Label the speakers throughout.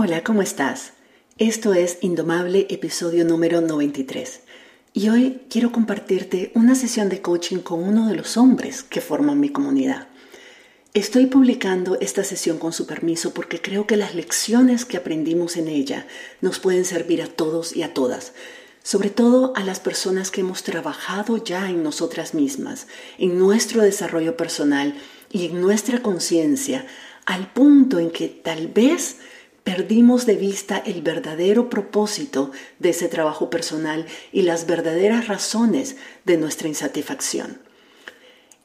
Speaker 1: Hola, ¿cómo estás? Esto es Indomable, episodio número 93. Y hoy quiero compartirte una sesión de coaching con uno de los hombres que forman mi comunidad. Estoy publicando esta sesión con su permiso porque creo que las lecciones que aprendimos en ella nos pueden servir a todos y a todas, sobre todo a las personas que hemos trabajado ya en nosotras mismas, en nuestro desarrollo personal y en nuestra conciencia, al punto en que tal vez perdimos de vista el verdadero propósito de ese trabajo personal y las verdaderas razones de nuestra insatisfacción.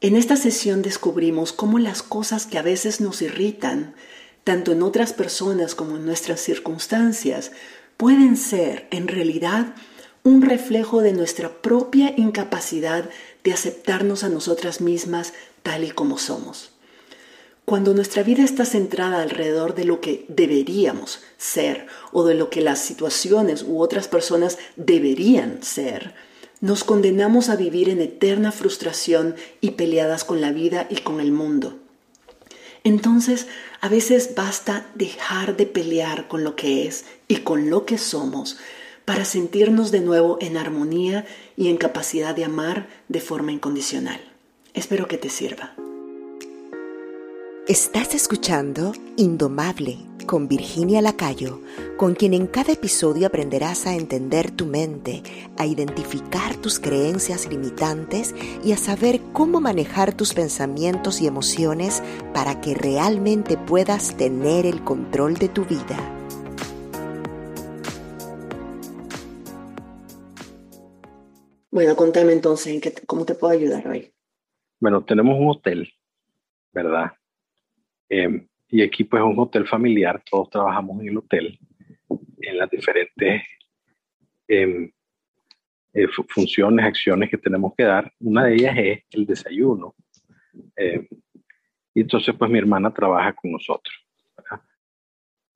Speaker 1: En esta sesión descubrimos cómo las cosas que a veces nos irritan, tanto en otras personas como en nuestras circunstancias, pueden ser en realidad un reflejo de nuestra propia incapacidad de aceptarnos a nosotras mismas tal y como somos. Cuando nuestra vida está centrada alrededor de lo que deberíamos ser o de lo que las situaciones u otras personas deberían ser, nos condenamos a vivir en eterna frustración y peleadas con la vida y con el mundo. Entonces, a veces basta dejar de pelear con lo que es y con lo que somos para sentirnos de nuevo en armonía y en capacidad de amar de forma incondicional. Espero que te sirva.
Speaker 2: Estás escuchando Indomable con Virginia Lacayo, con quien en cada episodio aprenderás a entender tu mente, a identificar tus creencias limitantes y a saber cómo manejar tus pensamientos y emociones para que realmente puedas tener el control de tu vida.
Speaker 1: Bueno, contame entonces, ¿cómo te puedo ayudar hoy?
Speaker 3: Bueno, tenemos un hotel, ¿verdad? Em, y aquí pues es un hotel familiar, todos trabajamos en el hotel, en las diferentes em, eh, funciones, acciones que tenemos que dar. Una de ellas es el desayuno. Em, y entonces pues mi hermana trabaja con nosotros.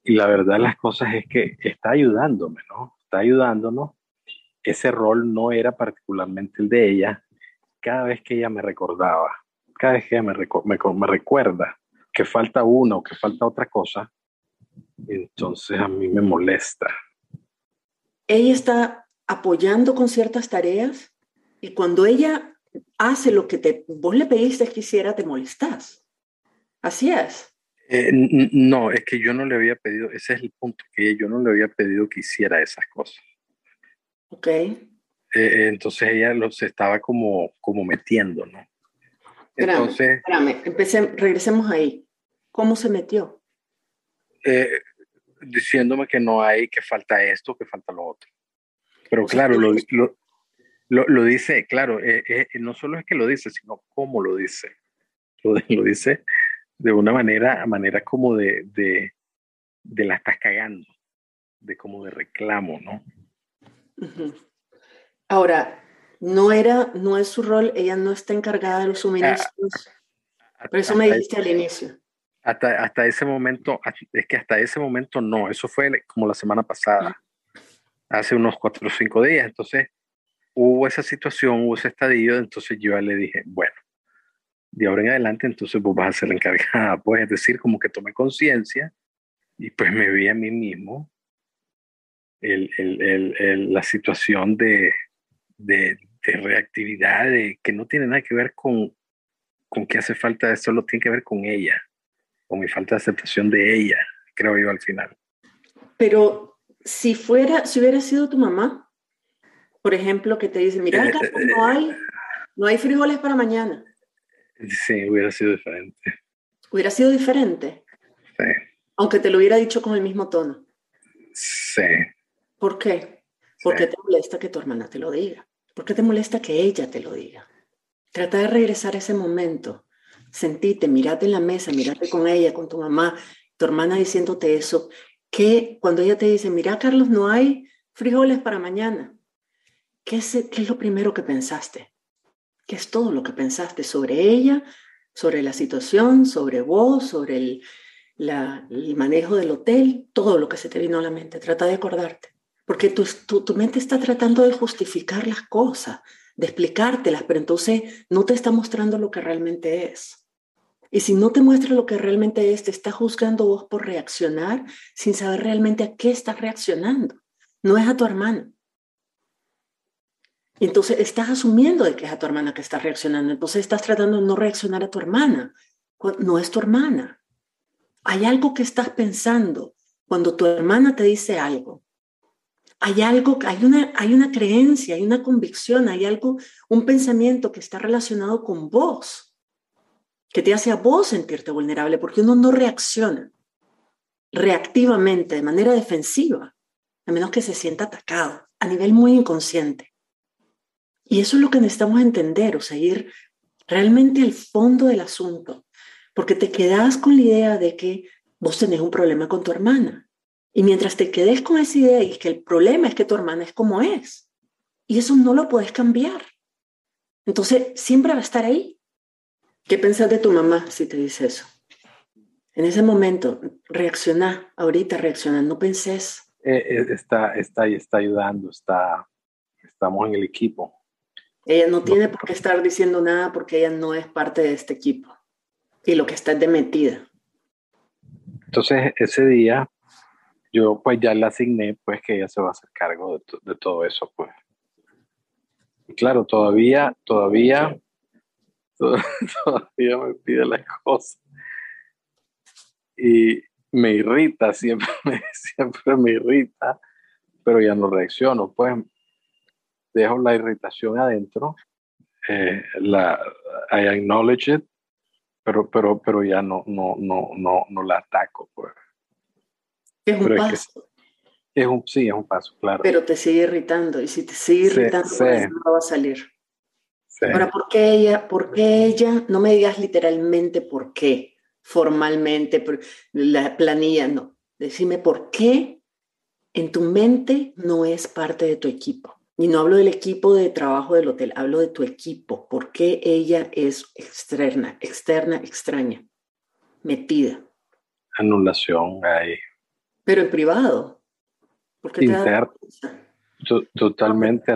Speaker 3: Y la verdad las cosas es que está ayudándome, ¿no? Está ayudándonos. Ese rol no era particularmente el de ella. Cada vez que ella me recordaba, cada vez que ella me, me recuerda que falta una o que falta otra cosa, entonces a mí me molesta.
Speaker 1: Ella está apoyando con ciertas tareas y cuando ella hace lo que te, vos le pediste que hiciera, te molestas. Así es.
Speaker 3: Eh, no, es que yo no le había pedido, ese es el punto, que yo no le había pedido que hiciera esas cosas.
Speaker 1: Ok.
Speaker 3: Eh, entonces ella los estaba como, como metiendo, ¿no?
Speaker 1: Entonces, espérame, regresemos ahí. ¿Cómo se metió?
Speaker 3: Eh, diciéndome que no hay, que falta esto, que falta lo otro. Pero claro, lo, lo, lo, dice, claro, eh, eh, no solo es que lo dice, sino cómo lo dice. Lo, lo dice de una manera, manera como de, de, de, la estás cagando, de como de reclamo, ¿no?
Speaker 1: Ahora, no era, no es su rol, ella no está encargada de los suministros. Ah, Por eso me dijiste al inicio
Speaker 3: hasta, hasta ese momento, es que hasta ese momento no, eso fue como la semana pasada, hace unos cuatro o cinco días, entonces hubo esa situación, hubo ese estadio, entonces yo le dije, bueno, de ahora en adelante entonces vos vas a ser la encargada, pues es decir, como que tomé conciencia y pues me vi a mí mismo el, el, el, la situación de, de, de, reactividad, de, que no tiene nada que ver con, con que hace falta, solo tiene que ver con ella o mi falta de aceptación de ella, creo yo al final.
Speaker 1: Pero si fuera, si hubiera sido tu mamá, por ejemplo, que te dice, mira, eh, acá no hay, no hay frijoles para mañana.
Speaker 3: Sí, hubiera sido diferente.
Speaker 1: Hubiera sido diferente.
Speaker 3: Sí.
Speaker 1: Aunque te lo hubiera dicho con el mismo tono.
Speaker 3: Sí.
Speaker 1: ¿Por qué? ¿Por qué te molesta que tu hermana te lo diga? ¿Por qué te molesta que ella te lo diga? Trata de regresar a ese momento sentite, mirate en la mesa, mirate con ella, con tu mamá, tu hermana diciéndote eso, que cuando ella te dice, mira Carlos, no hay frijoles para mañana, ¿qué es, qué es lo primero que pensaste? ¿Qué es todo lo que pensaste sobre ella, sobre la situación, sobre vos, sobre el, manejo del hotel, todo lo que se te vino a la mente? Trata de acordarte, porque tu, tu, tu mente está tratando de justificar las cosas, de explicártelas, pero entonces no te está mostrando lo que realmente es. Y si no te muestra lo que realmente es, te está juzgando vos por reaccionar sin saber realmente a qué estás reaccionando. No es a tu hermana. Entonces estás asumiendo de que es a tu hermana que está reaccionando. Entonces estás tratando de no reaccionar a tu hermana. No es tu hermana. Hay algo que estás pensando cuando tu hermana te dice algo. Hay algo, hay una, hay una creencia, hay una convicción, hay algo, un pensamiento que está relacionado con vos, que te hace a vos sentirte vulnerable, porque uno no reacciona reactivamente, de manera defensiva, a menos que se sienta atacado, a nivel muy inconsciente. Y eso es lo que necesitamos entender, o sea, ir realmente al fondo del asunto, porque te quedas con la idea de que vos tenés un problema con tu hermana. Y mientras te quedes con esa idea y que el problema es que tu hermana es como es, y eso no lo puedes cambiar. Entonces, siempre va a estar ahí. ¿Qué pensás de tu mamá si te dice eso? En ese momento, reacciona, ahorita reacciona, no pensés.
Speaker 3: Eh, eh, está, está está ayudando, está, estamos en el equipo.
Speaker 1: Ella no tiene por qué estar diciendo nada porque ella no es parte de este equipo. Y lo que está es de metida.
Speaker 3: Entonces, ese día, yo pues ya le asigné pues que ella se va a hacer cargo de, todo eso, pues. Y claro, todavía, todavía, todavía me pide las cosas. Y me irrita, siempre siempre me irrita, pero ya no reacciono, pues dejo la irritación adentro, eh, la, I acknowledge it, pero, pero, pero ya no, no, no, no, no la ataco. Pues.
Speaker 1: Es un paso.
Speaker 3: Es, un, sí, es un paso, claro.
Speaker 1: Pero te sigue irritando, y si te sigue irritando, pues no va a salir. Ahora, ¿por qué ella? ¿Por qué ella? No me digas literalmente por qué, formalmente, la planilla, no. Decime por qué en tu mente no es parte de tu equipo. Y no hablo del equipo de trabajo del hotel, hablo de tu equipo. ¿Por qué ella es externa, externa, extraña, metida?
Speaker 3: Anulación ahí.
Speaker 1: Pero en privado.
Speaker 3: ¿Por Interno. Totalmente.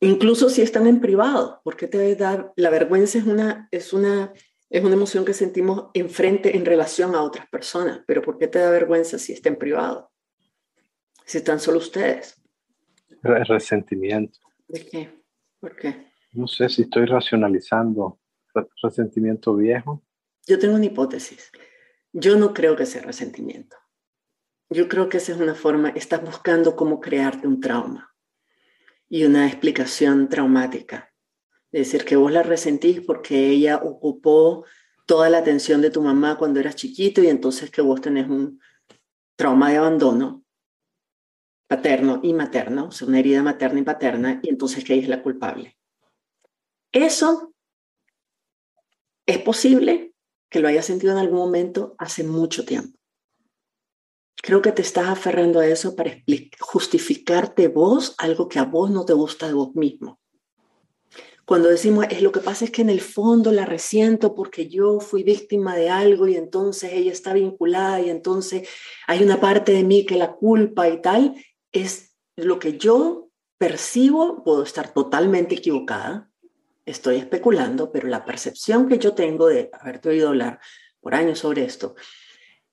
Speaker 1: Incluso si están en privado, ¿por qué te da la vergüenza es una es una es una emoción que sentimos enfrente en relación a otras personas, pero ¿por qué te da vergüenza si está en privado? Si están solo ustedes
Speaker 3: resentimiento.
Speaker 1: ¿De qué? ¿Por qué?
Speaker 3: No sé si estoy racionalizando resentimiento viejo.
Speaker 1: Yo tengo una hipótesis. Yo no creo que sea resentimiento. Yo creo que esa es una forma, estás buscando cómo crearte un trauma y una explicación traumática. Es decir, que vos la resentís porque ella ocupó toda la atención de tu mamá cuando eras chiquito y entonces que vos tenés un trauma de abandono paterno y materno, o sea, una herida materna y paterna, y entonces que ella la culpable. Eso es posible que lo hayas sentido en algún momento hace mucho tiempo. Creo que te estás aferrando a eso para justificarte vos algo que a vos no te gusta de vos mismo. Cuando decimos, es lo que pasa es que en el fondo la resiento porque yo fui víctima de algo y entonces ella está vinculada y entonces hay una parte de mí que la culpa y tal, es lo que yo percibo, puedo estar totalmente equivocada, estoy especulando, pero la percepción que yo tengo de haberte oído hablar por años sobre esto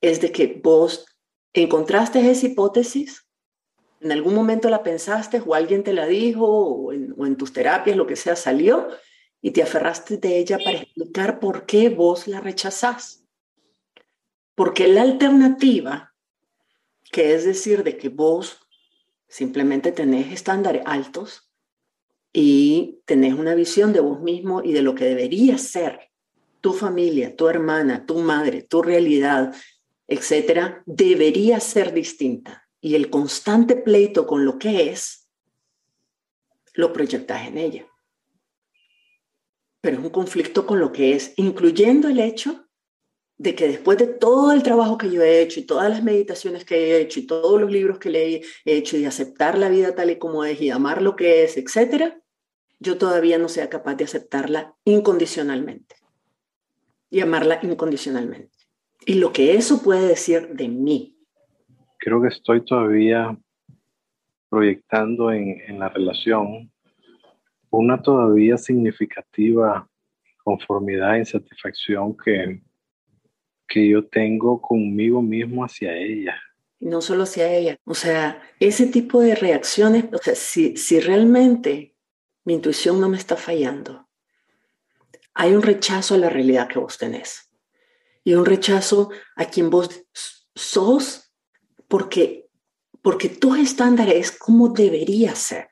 Speaker 1: es de que vos encontraste esa hipótesis, en algún momento la pensaste o alguien te la dijo o en, tus terapias, lo que sea, salió y te aferraste de ella para explicar por qué vos la rechazás. Porque la alternativa, que es decir, de que vos Simplemente tenés estándares altos y tenés una visión de vos mismo y de lo que debería ser tu familia, tu hermana, tu madre, tu realidad, etcétera, debería ser distinta. Y el constante pleito con lo que es, lo proyectas en ella. Pero es un conflicto con lo que es, incluyendo el hecho de que después de todo el trabajo que yo he hecho y todas las meditaciones que he hecho y todos los libros que le he hecho y aceptar la vida tal y como es y amar lo que es, etcétera, yo todavía no sea capaz de aceptarla incondicionalmente y amarla incondicionalmente. Y lo que eso puede decir de mí.
Speaker 3: Creo que estoy todavía proyectando en, en la relación una todavía significativa conformidad, insatisfacción que, que yo tengo conmigo mismo hacia ella.
Speaker 1: No solo hacia ella. O sea, ese tipo de reacciones, o sea, si, si realmente mi intuición no me está fallando, hay un rechazo a la realidad que vos tenés. Y un rechazo a quien vos sos porque, porque tus estándares es como debería ser.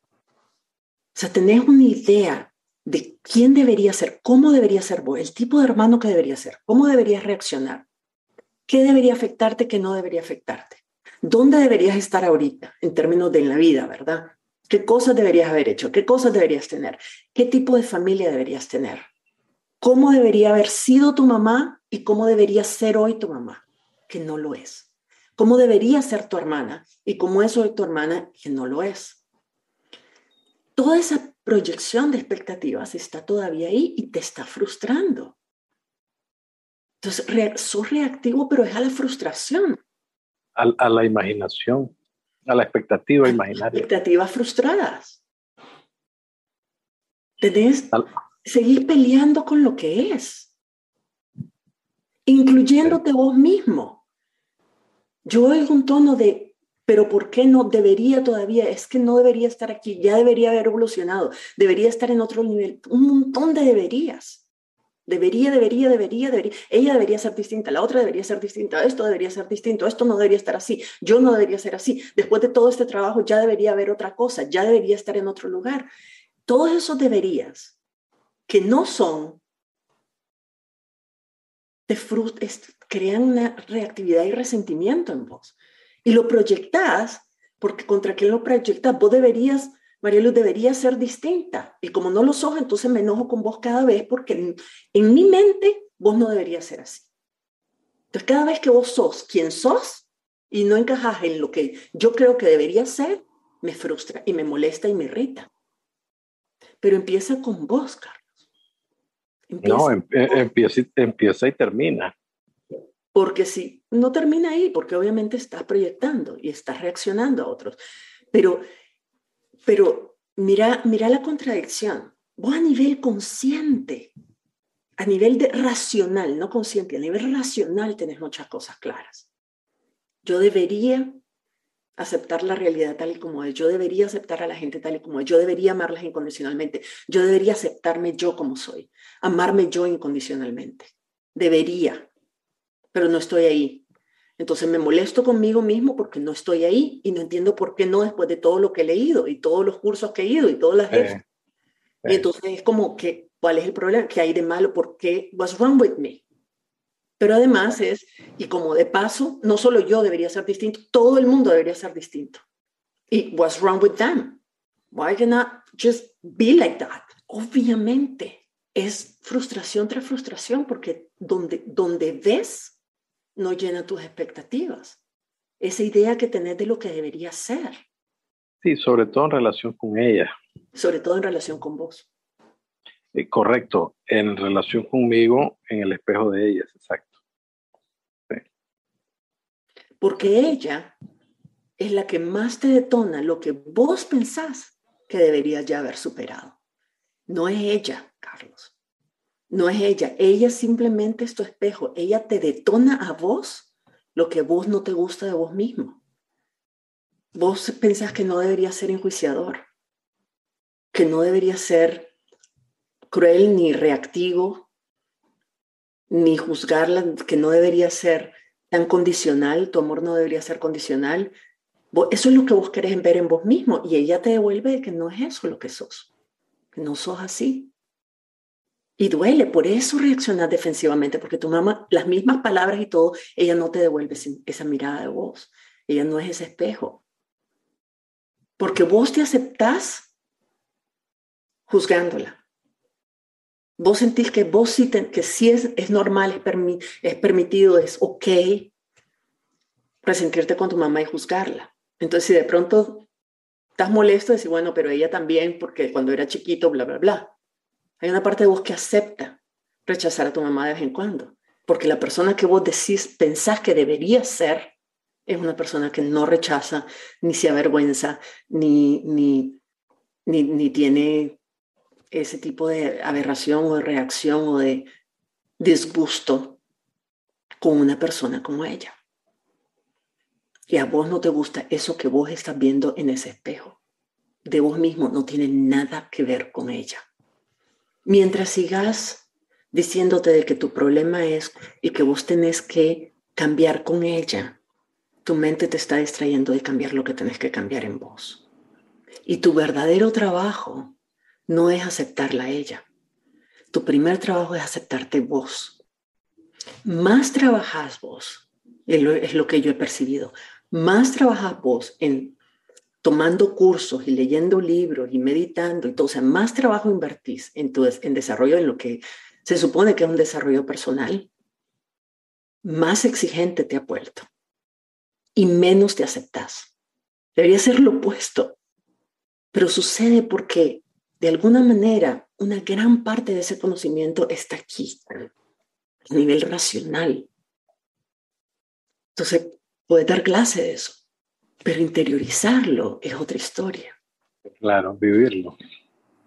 Speaker 1: O sea, tenés una idea de quién debería ser, cómo debería ser vos, el tipo de hermano que debería ser, cómo deberías reaccionar, qué debería afectarte, qué no debería afectarte, dónde deberías estar ahorita en términos de la vida, ¿verdad? ¿Qué cosas deberías haber hecho? ¿Qué cosas deberías tener? ¿Qué tipo de familia deberías tener? ¿Cómo debería haber sido tu mamá y cómo debería ser hoy tu mamá? Que no lo es. ¿Cómo debería ser tu hermana y cómo es hoy tu hermana? Que no lo es. Toda esa proyección de expectativas está todavía ahí y te está frustrando. Entonces, sos reactivo, pero es a la frustración.
Speaker 3: A, la imaginación, a la expectativa imaginaria.
Speaker 1: Expectativas frustradas. Tenés, seguir peleando con lo que es, incluyéndote vos mismo. Yo oigo un tono de pero ¿por qué no debería todavía? Es que no debería estar aquí, ya debería haber evolucionado, debería estar en otro nivel, un montón de deberías. Debería, debería, debería, debería. Ella debería ser distinta, la otra debería ser distinta, esto debería ser distinto, esto no debería estar así, yo no debería ser así. Después de todo este trabajo ya debería haber otra cosa, ya debería estar en otro lugar. Todos esos deberías que no son, te crean una reactividad y resentimiento en vos y lo proyectás, porque contra quién lo proyectas, vos deberías, María Luz, deberías ser distinta. Y como no lo sos, entonces me enojo con vos cada vez, porque en, mi mente vos no deberías ser así. Entonces, cada vez que vos sos quien sos y no encajas en lo que yo creo que debería ser, me frustra y me molesta y me irrita. Pero empieza con vos, Carlos.
Speaker 3: No, em, eh, empieza, empieza y termina.
Speaker 1: Porque si no termina ahí, porque obviamente estás proyectando y estás reaccionando a otros. Pero, pero mira, mira la contradicción. Vos a nivel consciente, a nivel de racional, no consciente, a nivel racional tenés muchas cosas claras. Yo debería aceptar la realidad tal y como es. Yo debería aceptar a la gente tal y como es. Yo debería amarlas incondicionalmente. Yo debería aceptarme yo como soy. Amarme yo incondicionalmente. Debería pero no estoy ahí. Entonces me molesto conmigo mismo porque no estoy ahí y no entiendo por qué no después de todo lo que he leído y todos los cursos que he ido y todas las. Y entonces es como que, ¿cuál es el problema? ¿Qué hay de malo? ¿Por qué? What's wrong with me? Pero además es, y como de paso, no solo yo debería ser distinto, todo el mundo debería ser distinto. ¿Y what's wrong with them? Why cannot just be like that? Obviamente es frustración tras frustración porque donde, donde ves no llena tus expectativas. Esa idea que tenés de lo que debería ser.
Speaker 3: Sí, sobre todo en relación con ella.
Speaker 1: Sobre todo en relación con vos.
Speaker 3: Eh, correcto, en relación conmigo, en el espejo de ellas, exacto.
Speaker 1: Porque ella es la que más te detona lo que vos pensás que deberías ya haber superado. No es ella, Carlos. No es ella, ella simplemente es tu espejo, ella te detona a vos lo que vos no te gusta de vos mismo. Vos pensás que no debería ser enjuiciador, que no debería ser cruel ni reactivo, ni juzgarla, que no debería ser tan condicional, tu amor no debería ser condicional. Eso es lo que vos querés ver en vos mismo y ella te devuelve que no es eso lo que sos, que no sos así. Y duele, por eso reaccionas defensivamente, porque tu mamá, las mismas palabras y todo, ella no te devuelve esa mirada de vos. Ella no es ese espejo. Porque vos te aceptás juzgándola. Vos sentís que vos sí, que sí es, es normal, es, es permitido, es ok resentirte con tu mamá y juzgarla. Entonces, si de pronto estás molesto, decís, bueno, pero ella también, porque cuando era chiquito, bla, bla, bla. Hay una parte de vos que acepta rechazar a tu mamá de vez en cuando, porque la persona que vos decís, pensás que debería ser, es una persona que no rechaza, ni se avergüenza, ni, ni, ni, ni tiene ese tipo de aberración o de reacción o de disgusto con una persona como ella. Y a vos no te gusta eso que vos estás viendo en ese espejo. De vos mismo no tiene nada que ver con ella. Mientras sigas diciéndote de que tu problema es y que vos tenés que cambiar con ella, tu mente te está distrayendo de cambiar lo que tenés que cambiar en vos. Y tu verdadero trabajo no es aceptarla a ella. Tu primer trabajo es aceptarte vos. Más trabajas vos, es lo que yo he percibido, más trabajas vos en tomando cursos y leyendo libros y meditando y todo, o sea, más trabajo invertís en, tu, en desarrollo, en lo que se supone que es un desarrollo personal, más exigente te ha vuelto y menos te aceptas. Debería ser lo opuesto, pero sucede porque de alguna manera una gran parte de ese conocimiento está aquí, a nivel racional. Entonces, puede dar clase de eso, pero interiorizarlo es otra historia.
Speaker 3: Claro, vivirlo.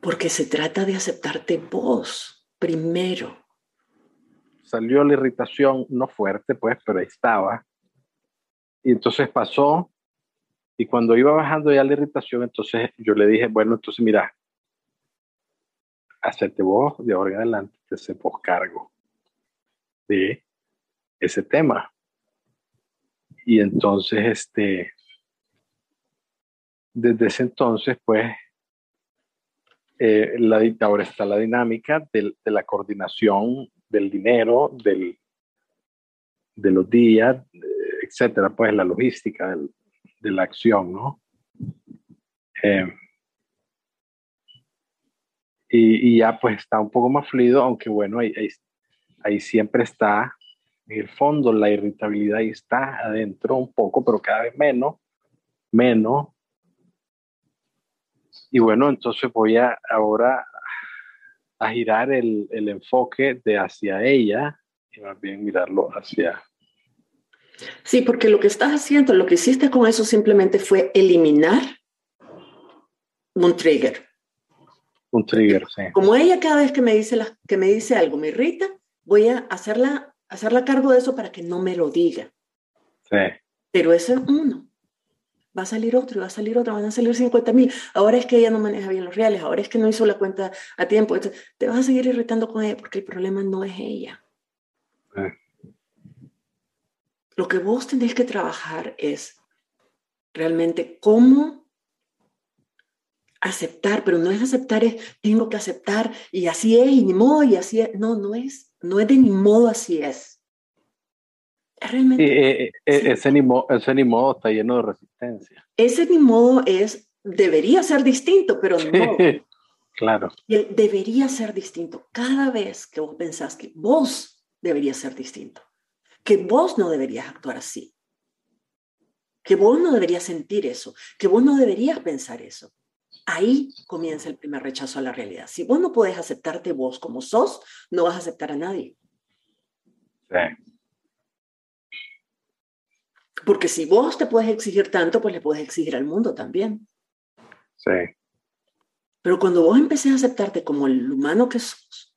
Speaker 1: Porque se trata de aceptarte vos primero.
Speaker 3: Salió la irritación, no fuerte, pues, pero ahí estaba. Y entonces pasó, y cuando iba bajando ya la irritación, entonces yo le dije, bueno, entonces mira, hacerte vos de ahora en adelante, te se cargo de ese tema. Y entonces, este, desde ese entonces, pues, eh, la, ahora está la dinámica de, de la coordinación del dinero, del, de los días, etcétera, pues la logística de la acción, ¿no? Eh, y, ya pues está un poco más fluido, aunque bueno, ahí, ahí, siempre está el fondo la irritabilidad y está adentro un poco, pero cada vez menos, menos. Y bueno, entonces voy a ahora a girar el, el enfoque de hacia ella y más bien mirarlo hacia
Speaker 1: Sí, porque lo que estás haciendo, lo que hiciste con eso simplemente fue eliminar un trigger.
Speaker 3: Un trigger, sí.
Speaker 1: Como ella cada vez que me dice, la, que me dice algo me irrita, voy a hacerla, hacerla cargo de eso para que no me lo diga.
Speaker 3: Sí.
Speaker 1: Pero ese es uno. Va a salir otro y va a salir otro, van a salir 50 mil. Ahora es que ella no maneja bien los reales, ahora es que no hizo la cuenta a tiempo. te vas a seguir irritando con ella porque el problema no es ella. Sí. Lo que vos tenés que trabajar es realmente cómo aceptar, pero no es aceptar, es tengo que aceptar y así es, y ni modo, y así es. No, no es, no es de ni modo así es.
Speaker 3: realmente. Eh, eh, ese, ni modo, ese ni modo está lleno de resistencia.
Speaker 1: Ese ni modo es, debería ser distinto, pero no.
Speaker 3: claro.
Speaker 1: Y debería ser distinto. Cada vez que vos pensás que vos deberías ser distinto que vos no deberías actuar así, que vos no deberías sentir eso, que vos no deberías pensar eso. Ahí comienza el primer rechazo a la realidad. Si vos no podés aceptarte vos como sos, no vas a aceptar a nadie. Sí. Porque si vos te puedes exigir tanto, pues le puedes exigir al mundo también.
Speaker 3: Sí.
Speaker 1: Pero cuando vos empecés a aceptarte como el humano que sos,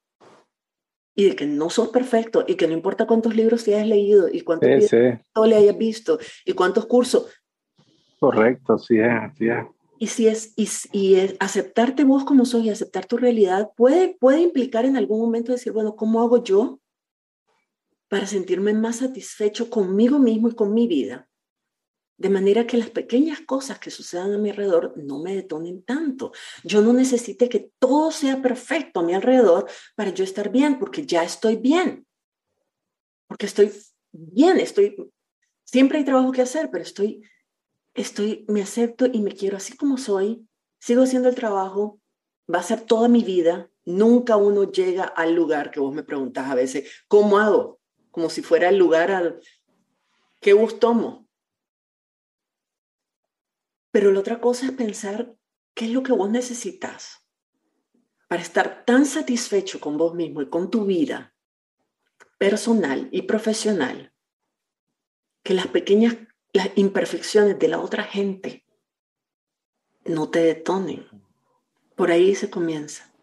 Speaker 1: y de que no sos perfecto y que no importa cuántos libros te hayas leído y cuántos sí, le hayas visto y cuántos cursos.
Speaker 3: Correcto, sí es, sí es.
Speaker 1: Y si es, y, y es aceptarte vos como sos y aceptar tu realidad puede, puede implicar en algún momento decir, bueno, ¿cómo hago yo para sentirme más satisfecho conmigo mismo y con mi vida? De manera que las pequeñas cosas que sucedan a mi alrededor no me detonen tanto. Yo no necesite que todo sea perfecto a mi alrededor para yo estar bien, porque ya estoy bien. Porque estoy bien, estoy... Siempre hay trabajo que hacer, pero estoy, estoy, me acepto y me quiero así como soy. Sigo haciendo el trabajo, va a ser toda mi vida. Nunca uno llega al lugar que vos me preguntás a veces, ¿cómo hago? Como si fuera el lugar al... ¿Qué bus tomo? Pero la otra cosa es pensar qué es lo que vos necesitas para estar tan satisfecho con vos mismo y con tu vida personal y profesional que las pequeñas las imperfecciones de la otra gente no te detonen. Por ahí se comienza.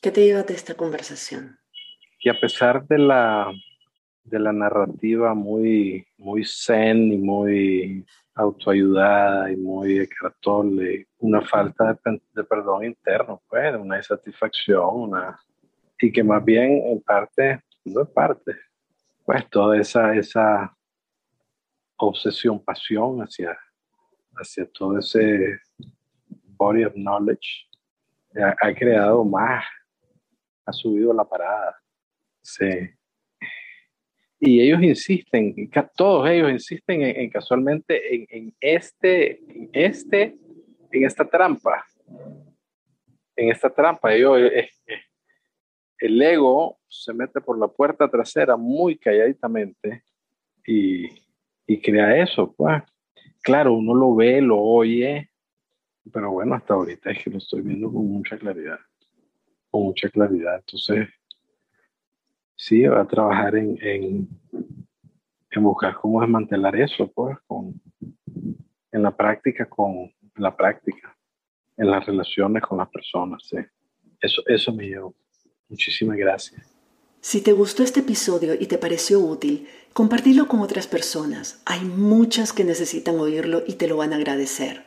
Speaker 1: ¿Qué te llevas de esta conversación?
Speaker 3: Y a pesar de la, de la narrativa muy, muy zen y muy autoayudada y muy de una falta de, perdón interno, pues, una insatisfacción, una, y que más bien en parte, no es parte, pues toda esa, esa obsesión, pasión hacia, hacia todo ese body of knowledge ha, creado más, ha subido la parada. Sí. Y ellos insisten, todos ellos insisten en, casualmente en, este, en este, en esta trampa. En esta trampa, ellos, eh, eh, el ego se mete por la puerta trasera muy calladitamente y, y crea eso, pues. Claro, uno lo ve, lo oye, pero bueno, hasta ahorita es que lo estoy viendo con mucha claridad, con mucha claridad. Entonces, sí, va a trabajar en, en, buscar cómo desmantelar eso, pues, con, en la práctica, con la práctica, en las relaciones con las personas, sí. Eso, eso me llevó. Muchísimas gracias.
Speaker 1: Si te gustó este episodio y te pareció útil, compartilo con otras personas. Hay muchas que necesitan oírlo y te lo van a agradecer.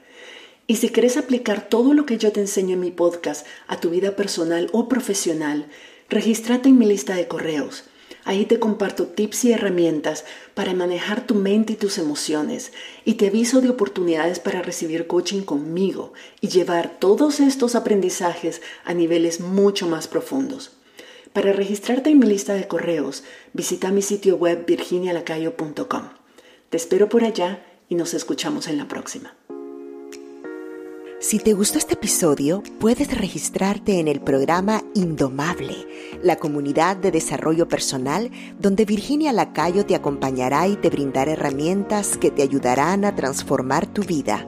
Speaker 1: Y si quieres aplicar todo lo que yo te enseño en mi podcast a tu vida personal o profesional, regístrate en mi lista de correos. Ahí te comparto tips y herramientas para manejar tu mente y tus emociones y te aviso de oportunidades para recibir coaching conmigo y llevar todos estos aprendizajes a niveles mucho más profundos. Para registrarte en mi lista de correos, visita mi sitio web virginialacayo.com. Te espero por allá y nos escuchamos en la próxima.
Speaker 2: Si te gustó este episodio, puedes registrarte en el programa Indomable, la comunidad de desarrollo personal donde Virginia Lacayo te acompañará y te brindará herramientas que te ayudarán a transformar tu vida.